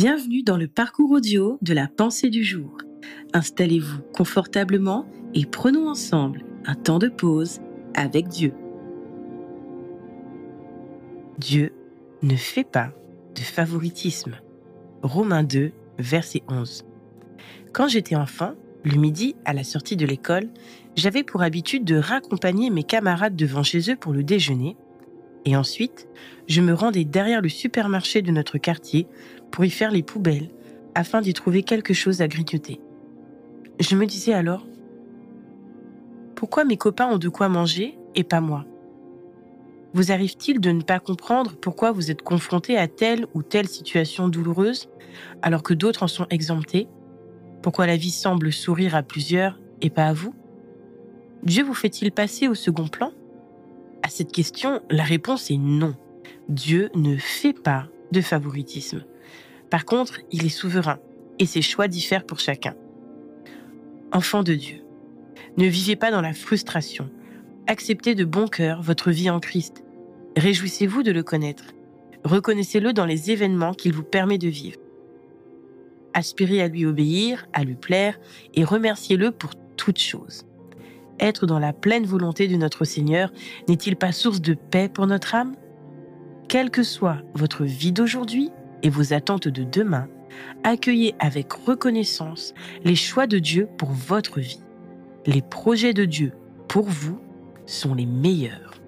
Bienvenue dans le parcours audio de la pensée du jour. Installez-vous confortablement et prenons ensemble un temps de pause avec Dieu. Dieu ne fait pas de favoritisme. Romains 2, verset 11. Quand j'étais enfant, le midi, à la sortie de l'école, j'avais pour habitude de raccompagner mes camarades devant chez eux pour le déjeuner et ensuite, je me rendais derrière le supermarché de notre quartier pour y faire les poubelles afin d'y trouver quelque chose à grignoter. Je me disais alors, pourquoi mes copains ont de quoi manger et pas moi? Vous arrive-t-il de ne pas comprendre pourquoi vous êtes confronté à telle ou telle situation douloureuse alors que d'autres en sont exemptés? Pourquoi la vie semble sourire à plusieurs et pas à vous? Dieu vous fait-il passer au second plan? À cette question, la réponse est non. Dieu ne fait pas de favoritisme. Par contre, il est souverain et ses choix diffèrent pour chacun. Enfant de Dieu, ne vivez pas dans la frustration. Acceptez de bon cœur votre vie en Christ. Réjouissez-vous de le connaître. Reconnaissez-le dans les événements qu'il vous permet de vivre. Aspirez à lui obéir, à lui plaire et remerciez-le pour toutes choses être dans la pleine volonté de notre Seigneur n'est-il pas source de paix pour notre âme? Quelle que soit votre vie d'aujourd'hui et vos attentes de demain, accueillez avec reconnaissance les choix de Dieu pour votre vie. Les projets de Dieu pour vous sont les meilleurs.